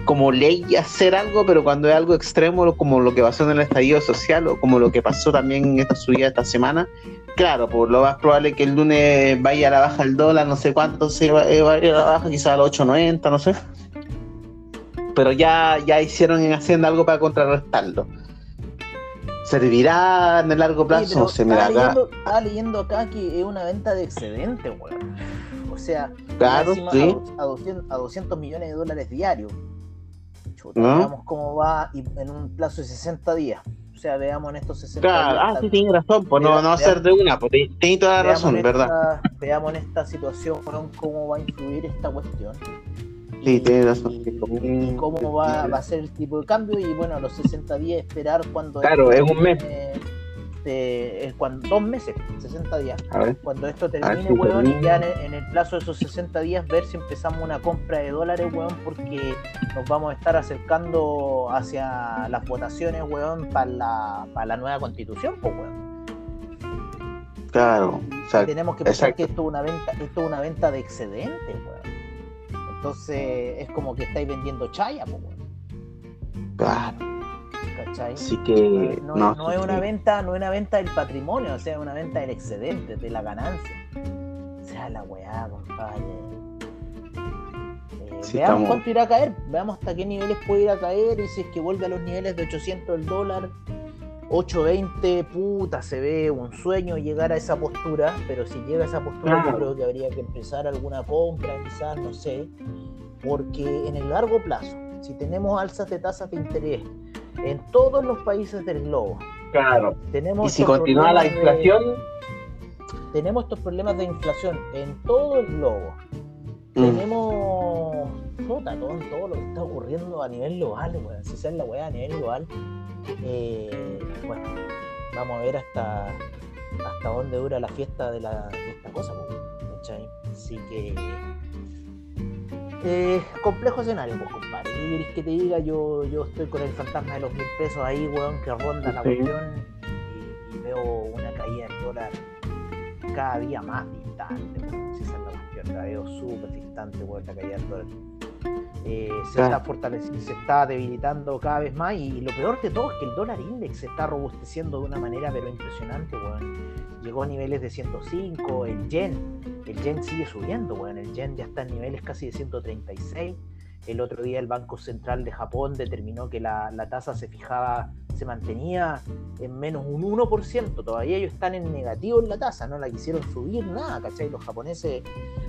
A: como ley hacer algo, pero cuando es algo extremo, como lo que pasó en el estallido social o como lo que pasó también en esta subida esta semana, claro, pues lo más probable que el lunes vaya a la baja el dólar, no sé cuánto se va, eh, va a ir a la baja, quizás a los 8.90, no sé. Pero ya, ya hicieron en Hacienda algo para contrarrestarlo. ¿Servirá en el largo plazo? sé, mira,
B: estaba,
A: acá,
B: leyendo, estaba leyendo acá que es una venta de excedente, weón. O sea,
A: claro, sí.
B: a, a 200, a 200 millones de dólares diarios. Veamos cómo va y en un plazo de 60 días. O sea, veamos en estos 60
A: Claro,
B: días.
A: ah, sí, tienes razón, pues no, no ser de una, pues tienes toda la razón, ¿verdad?
B: veamos en esta situación cómo va a influir esta cuestión.
A: Sí,
B: Y-
A: tienes razón.
B: Y, y cómo va, va a ser el tipo de cambio. Y bueno, a los 60 días esperar cuando.
A: Claro, es un mes.
B: eh, es cuando, dos meses, 60 días.
A: Ver,
B: Cuando esto
A: ver
B: termine, weón, y ya en el, en el plazo de esos 60 días ver si empezamos una compra de dólares, weón, porque nos vamos a estar acercando hacia las votaciones, weón, para la, para la nueva constitución, pues, weón.
A: claro, exacto.
B: Tenemos que pensar
A: exacto.
B: que esto es una venta, esto es una venta de excedentes, weón. Entonces es como que estáis vendiendo chaya, pues, weón.
A: Claro,
B: ¿Cachai?
A: así que
B: no,
A: no,
B: no es una venta, no es una venta del patrimonio, o sea, es una venta del excedente, de la ganancia. O sea, la weá, compadre. Eh,
A: Sí,
B: veamos
A: estamos-
B: cuánto irá a caer, veamos hasta qué niveles puede ir a caer y si es que vuelve a los niveles de 800 el dólar, 820, puta, se ve un sueño llegar a esa postura, pero si llega a esa postura yo
A: Claro.
B: creo que habría que empezar alguna compra, quizás, no sé, porque en el largo plazo, si tenemos alzas de tasas de interés en todos los países del globo,
A: Claro.
B: tenemos
A: Y si continúa la
B: de-
A: inflación,
B: tenemos estos problemas de inflación en todo el globo.
A: mm,
B: Tenemos puta, todo, todo lo que está ocurriendo a nivel global, weón. Si sea la weá a nivel global, eh, bueno, vamos a ver hasta hasta dónde dura la fiesta de, la, de esta cosa, ¿cachai? Así que eh, complejo escenario, pues compadre. ¿Qué querés que te diga? Yo, yo estoy con el fantasma de los mil pesos ahí, weón, que ronda la
A: Sí.
B: cuestión y, y veo una caída del dólar cada día más distante, weón. Si esa es la cuestión, la veo súper distante, weón, la caída del dólar. Eh, se
A: Claro.
B: está fortaleciendo, se está debilitando cada vez más y, lo peor de todo es que el dólar index se está robusteciendo de una manera pero impresionante, weón. Llegó a niveles de 105, el yen, el yen sigue subiendo, weón. El yen ya está en niveles casi de 136. El otro día el Banco Central de Japón determinó que la, la tasa se fijaba, se mantenía en menos un 1%. Todavía ellos están en negativo en la tasa, no la quisieron subir nada, ¿cachai? Los japoneses,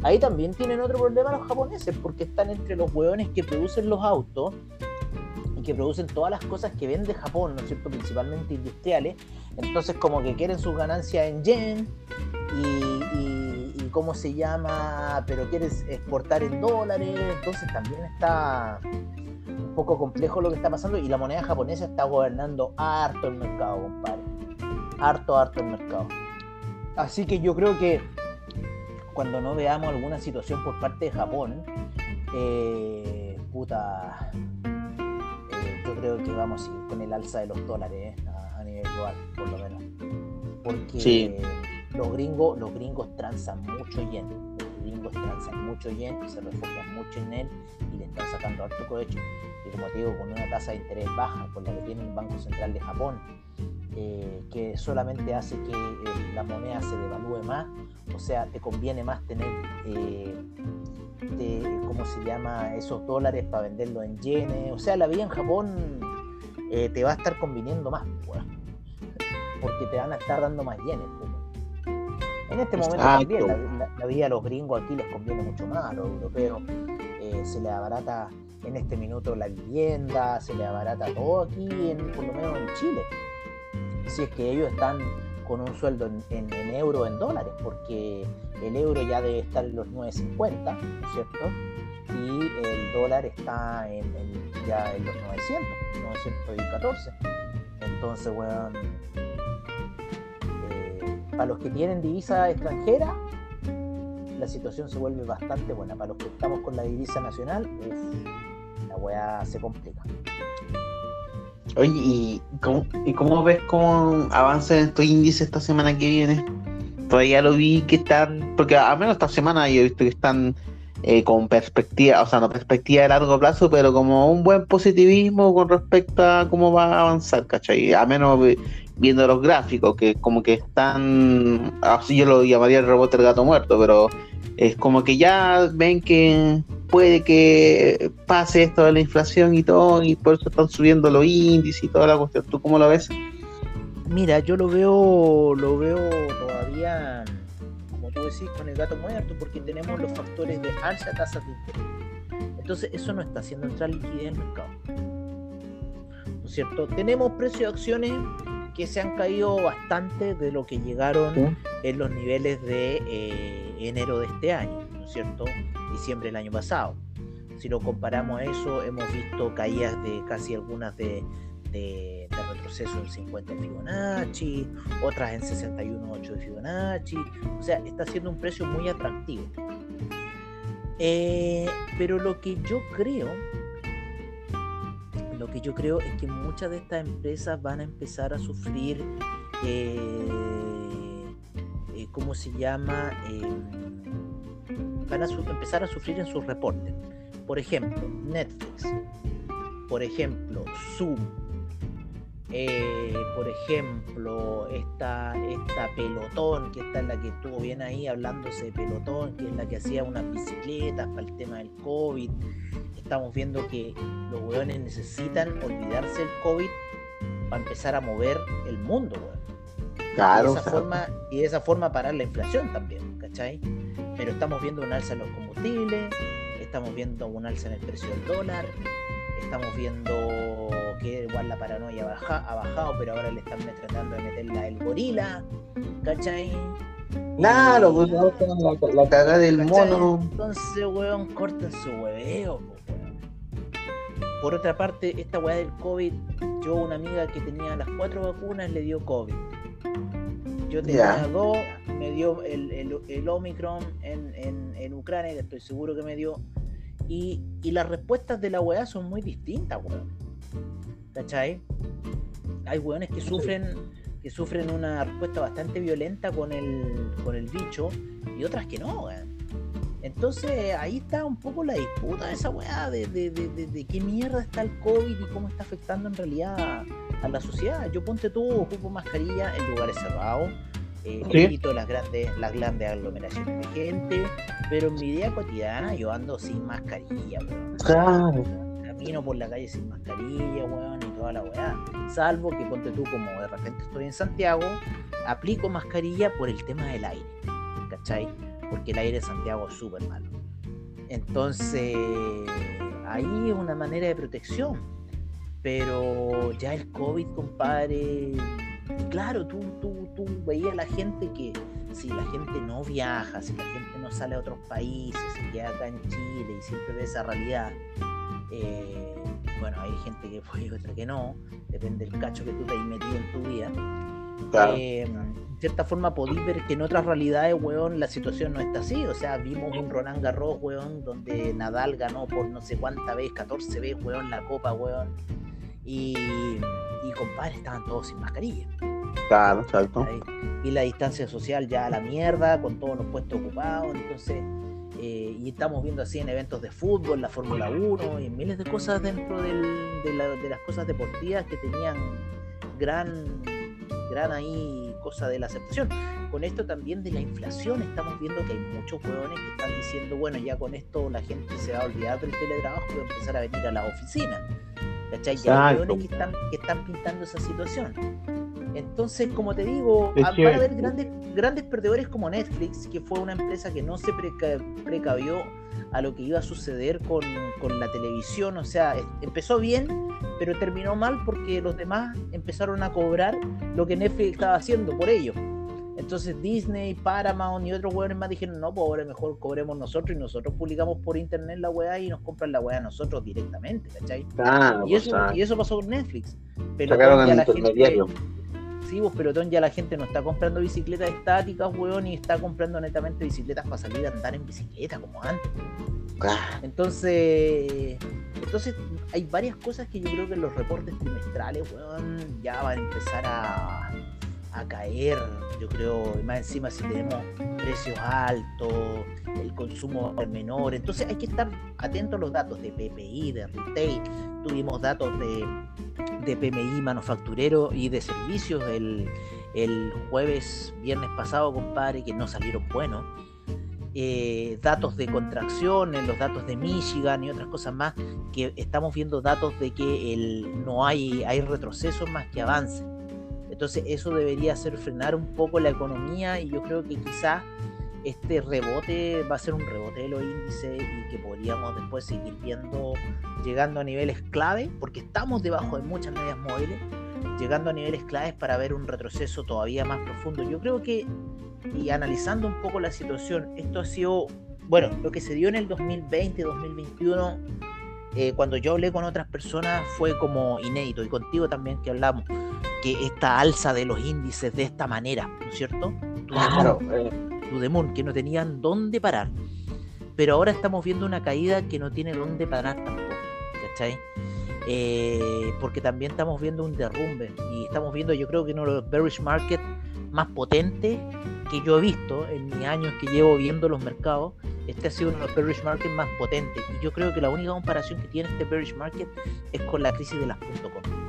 B: ahí también tienen otro problema los japoneses, porque están entre los hueones que producen los autos y que producen todas las cosas que vende Japón, ¿no es cierto? Principalmente industriales. Entonces como que quieren sus ganancias en yen y, y- y cómo se llama, pero quieres exportar en dólares, entonces también está un poco complejo lo que está pasando y la moneda japonesa está gobernando harto el mercado, compadre. Harto, harto el mercado. Así que yo creo que cuando no veamos alguna situación por parte de Japón, eh, puta, creo que vamos a ir con el alza de los dólares eh, a, a nivel global, por lo menos. Porque
A: Sí.
B: los gringos, los gringos transan mucho yen. Los gringos transan mucho yen y se refugian mucho en él y le están sacando alto provecho. Digo, con una tasa de interés baja, con la que tiene el Banco Central de Japón, eh, que solamente hace que eh, la moneda se devalúe más, o sea, te conviene más tener, eh, ¿cómo se llama?, esos dólares para venderlos en yenes, o sea, la vida en Japón eh, te va a estar conviniendo más, pues, porque te van a estar dando más yenes. pues. En este momento
A: Exacto.
B: también la, la- la vida a los gringos aquí les conviene mucho más, a los europeos eh, se les abarata en este minuto la vivienda, se les abarata todo aquí, en, por lo menos en Chile. Si es que ellos están con un sueldo en, en, en euros, en dólares, porque el euro ya debe estar en los 9.50, ¿no es cierto? Y el dólar está en, ya en los 900, 914. Entonces, weón, eh, para los que tienen divisa extranjera, la situación se vuelve bastante buena. Para los que estamos con la divisa nacional, uf, la weá se complica.
A: Oye, ¿y cómo, ¿y cómo ves cómo avanzan estos índices esta semana que viene? Todavía lo vi que están, porque al menos esta semana yo he visto que están eh, con perspectiva, o sea, no perspectiva de largo plazo, pero como un buen positivismo con respecto a cómo va a avanzar, ¿cachai? A menos vi- viendo los gráficos, que como que están, así yo lo llamaría el rebote del gato muerto, pero es como que ya ven que puede que pase esto de la inflación y todo, y por eso están subiendo los índices y toda la cuestión. ¿Tú cómo lo ves?
B: Mira, yo lo veo, lo veo todavía, como tú decís, con el gato muerto, porque tenemos los factores de alza tasas de interés. Entonces, eso no está haciendo entrar liquidez en el mercado. ¿No es cierto? Tenemos precios de acciones que se han caído bastante de lo que llegaron
A: Sí.
B: en los niveles de eh, enero de este año, ¿no es cierto? Diciembre del año pasado. Si lo comparamos a eso, hemos visto caídas de casi algunas de, de, de retroceso en 50 de Fibonacci, otras en 61.8 de Fibonacci. O sea, está siendo un precio muy atractivo. Eh, pero lo que yo creo, lo que yo creo es que muchas de estas empresas van a empezar a sufrir, eh, eh, ¿cómo se llama? Eh, van a empezar a sufrir en sus reportes. Por ejemplo, Netflix, por ejemplo, Zoom, eh, por ejemplo, esta, esta pelotón, que esta es la que estuvo bien ahí hablándose de pelotón, que es la que hacía unas bicicletas para el tema del COVID. Estamos viendo que los hueones necesitan olvidarse del COVID para empezar a mover el mundo, weón.
A: Claro,
B: y, de esa forma, y de esa forma parar la inflación también, ¿cachai? Pero estamos viendo un alza en los combustibles, estamos viendo un alza en el precio del dólar, estamos viendo que igual la paranoia baja, ha bajado, pero ahora le están tratando de meterla el gorila, ¿cachai?
A: Claro,
B: Y-
A: pues está la, la cagada del
B: ¿cachai?
A: mono.
B: Entonces, weón, corten su hueveo, weón. Por otra parte, esta weá del COVID, yo una amiga que tenía las cuatro vacunas le dio COVID. Yo tenía
A: Ya.
B: dos, me dio el, el, el Omicron en, en, en Ucrania, que estoy seguro que me dio. Y, y las respuestas de la weá son muy distintas, weón. ¿Cachai? Hay weones que sufren, que sufren una respuesta bastante violenta con el, con el bicho y otras que no, weón. Entonces ahí está un poco la disputa de esa weá de, de, de, de- de qué mierda está el COVID y cómo está afectando en realidad a, a la sociedad. Yo ponte tú, ocupo mascarilla en lugares cerrados, eh,
A: Sí.
B: evito las grandes, las grandes aglomeraciones de gente, pero en mi vida cotidiana yo ando sin mascarilla, weón.
A: Claro.
B: Camino por la calle sin mascarilla, weón, y toda la weá. Salvo que ponte tú, como de repente estoy en Santiago, aplico mascarilla por el tema del aire, ¿cachai? Porque el aire de Santiago es súper malo. Entonces, ahí es una manera de protección. Pero ya el COVID, compadre, claro, tú, tú, tú veías a la gente que si la gente no viaja, si la gente no sale a otros países, se queda acá en Chile y siempre ve esa realidad, eh, bueno, hay gente que fue y otra que no, depende del cacho que tú te hayas metido en tu vida.
A: Claro.
B: Eh, en cierta forma podéis ver que en otras realidades, weón, la situación no está así. O sea, vimos un Roland Garros, weón, donde Nadal ganó por no sé cuánta vez, 14 veces, weón, la copa, weón. Y, y compadre, estaban todos sin mascarilla.
A: Claro, exacto.
B: Y la distancia social ya a la mierda, con todos los puestos ocupados. Entonces, eh, y estamos viendo así en eventos de fútbol, la Fórmula 1 y miles de cosas dentro del- de, la- de las cosas deportivas que tenían gran, gran ahí cosa de la aceptación. Con esto también de la inflación, estamos viendo que hay muchos hueones que están diciendo, bueno, ya con esto la gente se va a olvidar del teletrabajo y va a empezar a venir a la oficina. ¿Cachai? Y hay hueones que están, que están pintando esa situación. Entonces, como te digo, ah, van a haber grandes, grandes perdedores como Netflix, que fue una empresa que no se preca- precavió a lo que iba a suceder con, con la televisión. O sea, empezó bien, pero terminó mal porque los demás empezaron a cobrar lo que Netflix estaba haciendo por ellos. Entonces Disney, Paramount y otros hueones más dijeron, no, pues ahora mejor cobremos nosotros y nosotros publicamos por internet la weá y nos compran la weá a nosotros directamente, ¿cachai?
A: Claro,
B: Y eso, y eso pasó con Netflix. Pero
A: sacaron al
B: la gente-
A: intermediario.
B: Sí, vos, pelotón, ya la gente no está comprando bicicletas estáticas, weón, y está comprando netamente bicicletas para salir a andar en bicicleta como antes. Entonces, entonces hay varias cosas que yo creo que en los reportes trimestrales, weón, ya van a empezar a, a caer. Yo creo, y más encima si tenemos precios altos, el consumo menor. Entonces hay que estar atentos a los datos de PPI, de retail. Tuvimos datos de, de PMI manufacturero y de servicios el, el jueves, viernes pasado, compadre, que no salieron buenos eh, datos de contracción, en los datos de Michigan y otras cosas más, que estamos viendo datos de que el, no hay, hay retroceso más que avance. Entonces eso debería hacer frenar un poco la economía y yo creo que quizás este rebote va a ser un rebote de los índices y que podríamos después seguir viendo llegando a niveles clave, porque estamos debajo de muchas medias móviles, llegando a niveles claves para ver un retroceso todavía más profundo. Yo creo que y analizando un poco la situación, esto ha sido, bueno, lo que se dio en el 2020, 2021, eh, cuando yo hablé con otras personas fue como inédito, y contigo también que hablamos, que esta alza de los índices de esta manera, ¿no es cierto?
A: Claro, eh,
B: Moon, que no tenían dónde parar. Pero ahora estamos viendo una caída que no tiene dónde parar tampoco, ¿cachai? Eh, porque también estamos viendo un derrumbe y estamos viendo, yo creo que uno de los bearish market más potentes que yo he visto en mis años que llevo viendo los mercados. Este ha sido uno de los bearish market más potentes y yo creo que la única comparación que tiene este bearish market es con la crisis de las .com.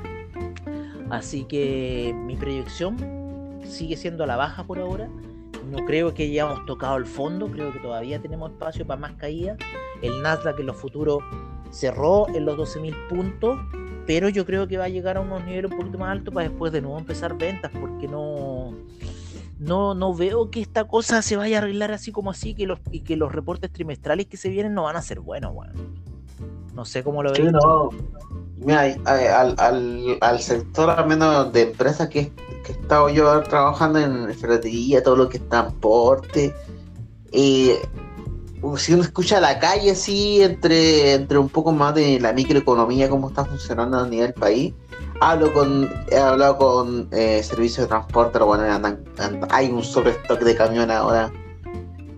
B: Así que mi proyección sigue siendo a la baja por ahora. No creo que hayamos tocado el fondo, creo que todavía tenemos espacio para más caídas. El Nasdaq en los futuros cerró en los 12.000 puntos, pero yo creo que va a llegar a unos niveles un poquito más altos para después de nuevo empezar ventas, porque no, no, no veo que esta cosa se vaya a arreglar así como así que los, y que los reportes trimestrales que se vienen no van a ser buenos, weón. No sé cómo lo
A: sí,
B: veis.
A: no. Mira, al, al, sector al menos de empresas que, que he estado yo trabajando en ferretería, todo lo que es transporte, eh, si uno escucha la calle así, entre, entre un poco más de la microeconomía, cómo está funcionando a nivel país, hablo con, he hablado con eh, servicios de transporte, pero bueno, hay un sobrestock de camiones ahora,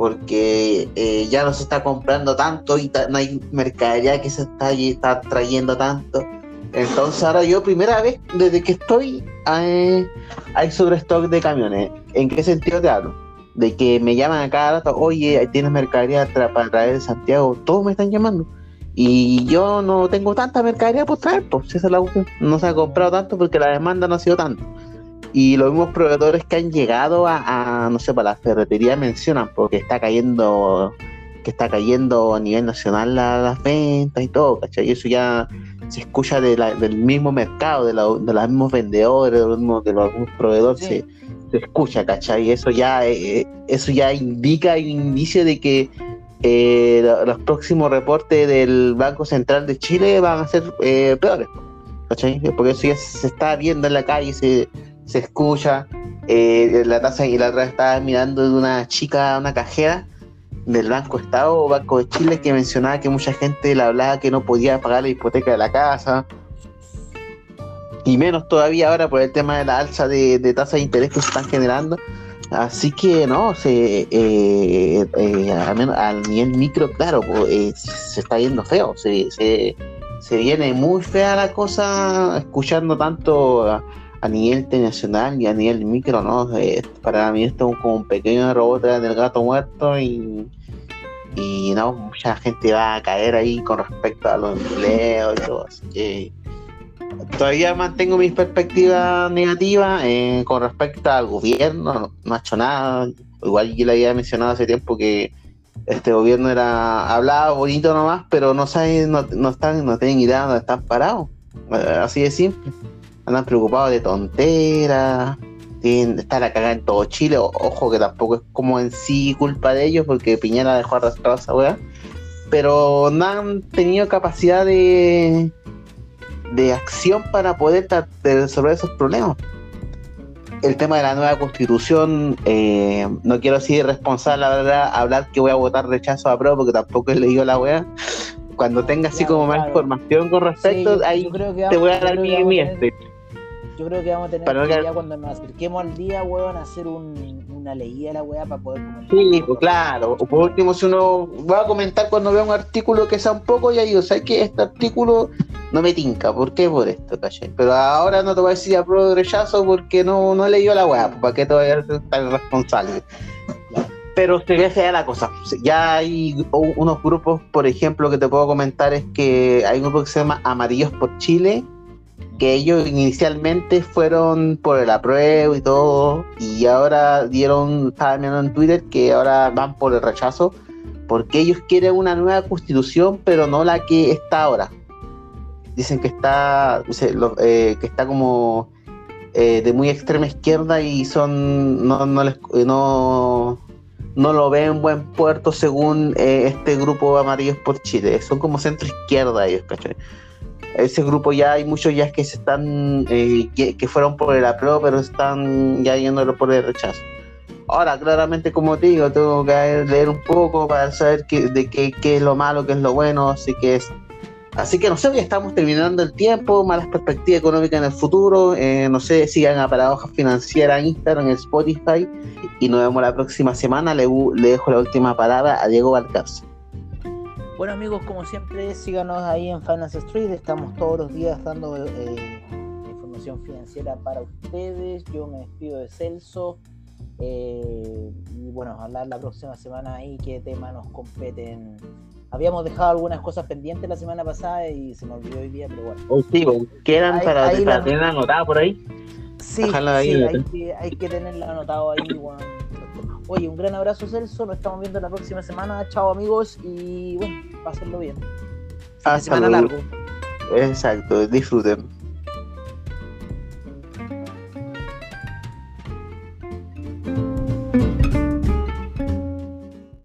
A: porque eh, ya no se está comprando tanto y no hay mercadería que se está, trayendo tanto. Entonces ahora yo primera vez desde que estoy eh, hay sobrestock de camiones. ¿En qué sentido te hablo? De que me llaman a cada rato, oye, tienes mercadería para traer de Santiago, todos me están llamando. Y yo no tengo tanta mercadería por traer, pues esa es la cuestión. No se ha comprado tanto porque la demanda no ha sido tanto. Y los mismos proveedores que han llegado a, a, no sé, para la ferretería mencionan porque está cayendo que está cayendo a nivel nacional la- las ventas y todo, ¿cachai? Y eso ya se escucha de la- del mismo mercado, de, la- de los mismos vendedores, de los mismos, de los mismos proveedores,
B: Sí.
A: se, se escucha, ¿cachai? Y eso ya, eh, eso ya indica, un indicio de que eh, lo- los próximos reportes del Banco Central de Chile van a ser eh, peores, ¿cachai? Porque eso ya se está viendo en la calle, se, se escucha. eh, la tasa y la otra estaba mirando de una chica, una cajera, del Banco Estado o Banco de Chile que mencionaba que mucha gente le hablaba que no podía pagar la hipoteca de la casa. Y menos todavía ahora por el tema de la alza de, de tasas de interés que se están generando. Así que no, se, eh, eh, al, menos, al nivel micro, claro, pues, eh, se está yendo feo. Se, se viene muy fea la cosa escuchando tanto a, nivel internacional y a nivel micro, ¿no? Para mí esto es como un pequeño robot del gato muerto y, y no, mucha gente va a caer ahí con respecto a los empleos y todo. Así que todavía mantengo mis perspectivas negativas eh, con respecto al gobierno, no, no, ha hecho nada. Igual yo le había mencionado hace tiempo que este gobierno era hablaba bonito nomás, pero no saben, no, están, no tienen idea de dónde están parados. Eh, así de simple andan preocupados de tonteras, estar a cagar en todo Chile. Ojo que tampoco es como en sí culpa de ellos, porque Piñera dejó arrastrado esa weá. Pero no han tenido capacidad de, de acción para poder resolver esos problemas. El tema de la nueva constitución, eh, no quiero ser irresponsable, la verdad, hablar que voy a votar rechazo a prueba porque tampoco he leído la weá cuando tenga así como más información con respecto, sí, ahí te voy a dar mi, mi este.
B: Yo creo que vamos a tener para que ya cuando nos acerquemos al día, weón, hacer un, una leída de la weá para poder comentar.
A: Sí, pues claro. Por último, si uno va a comentar cuando vea un artículo que sea un poco, ya digo, ¿sabes que Este artículo no me tinca. ¿Por qué? Por esto, caché. Pero ahora no te voy a decir a de rechazo porque no, no he leído la weá. ¿Para qué te voy a ser tan responsable? pero se ve fea la cosa. Ya hay unos grupos, por ejemplo, que te puedo comentar es que hay un grupo que se llama Amarillos por Chile, que ellos inicialmente fueron por el apruebo y todo, y ahora dieron, estaba viendo en Twitter que ahora van por el rechazo, porque ellos quieren una nueva constitución, pero no la que está ahora. Dicen que está, eh, que está como eh, de muy extrema izquierda y son no, no les no no lo ven buen puerto según eh, este grupo Amarillos por Chile. Son como centro izquierda ellos, ¿cachai? Ese grupo ya hay muchos ya que se están, eh, que, que, fueron por el apruebo, pero están ya yéndolo por el rechazo. Ahora, claramente, como te digo, tengo que leer un poco para saber qué, de qué, qué es lo malo, qué es lo bueno, así que es Así que no sé, ya estamos terminando el tiempo, malas perspectivas económicas en el futuro. Eh, no sé, sigan a Paradoja Financiera en Instagram, en Spotify. Y nos vemos la próxima semana. Le, le dejo la última palabra a Diego Valcarce.
B: Bueno, amigos, como siempre, síganos ahí en Finance Street. Estamos todos los días dando eh, información financiera para ustedes. Yo me despido de Celso. Eh, y bueno, hablar la próxima semana ahí qué temas nos competen habíamos dejado algunas cosas pendientes la semana pasada y se me olvidó hoy día, pero bueno.
A: Oh, sí, quedan ahí, para, ahí para la... tener anotado por ahí.
B: Sí, sí hay, que, hay que tenerla anotado ahí. Bueno. Oye, un gran abrazo Celso, nos estamos viendo la próxima semana. Chao amigos y bueno, pásenlo bien.
A: Hasta semana largo. Exacto, disfruten.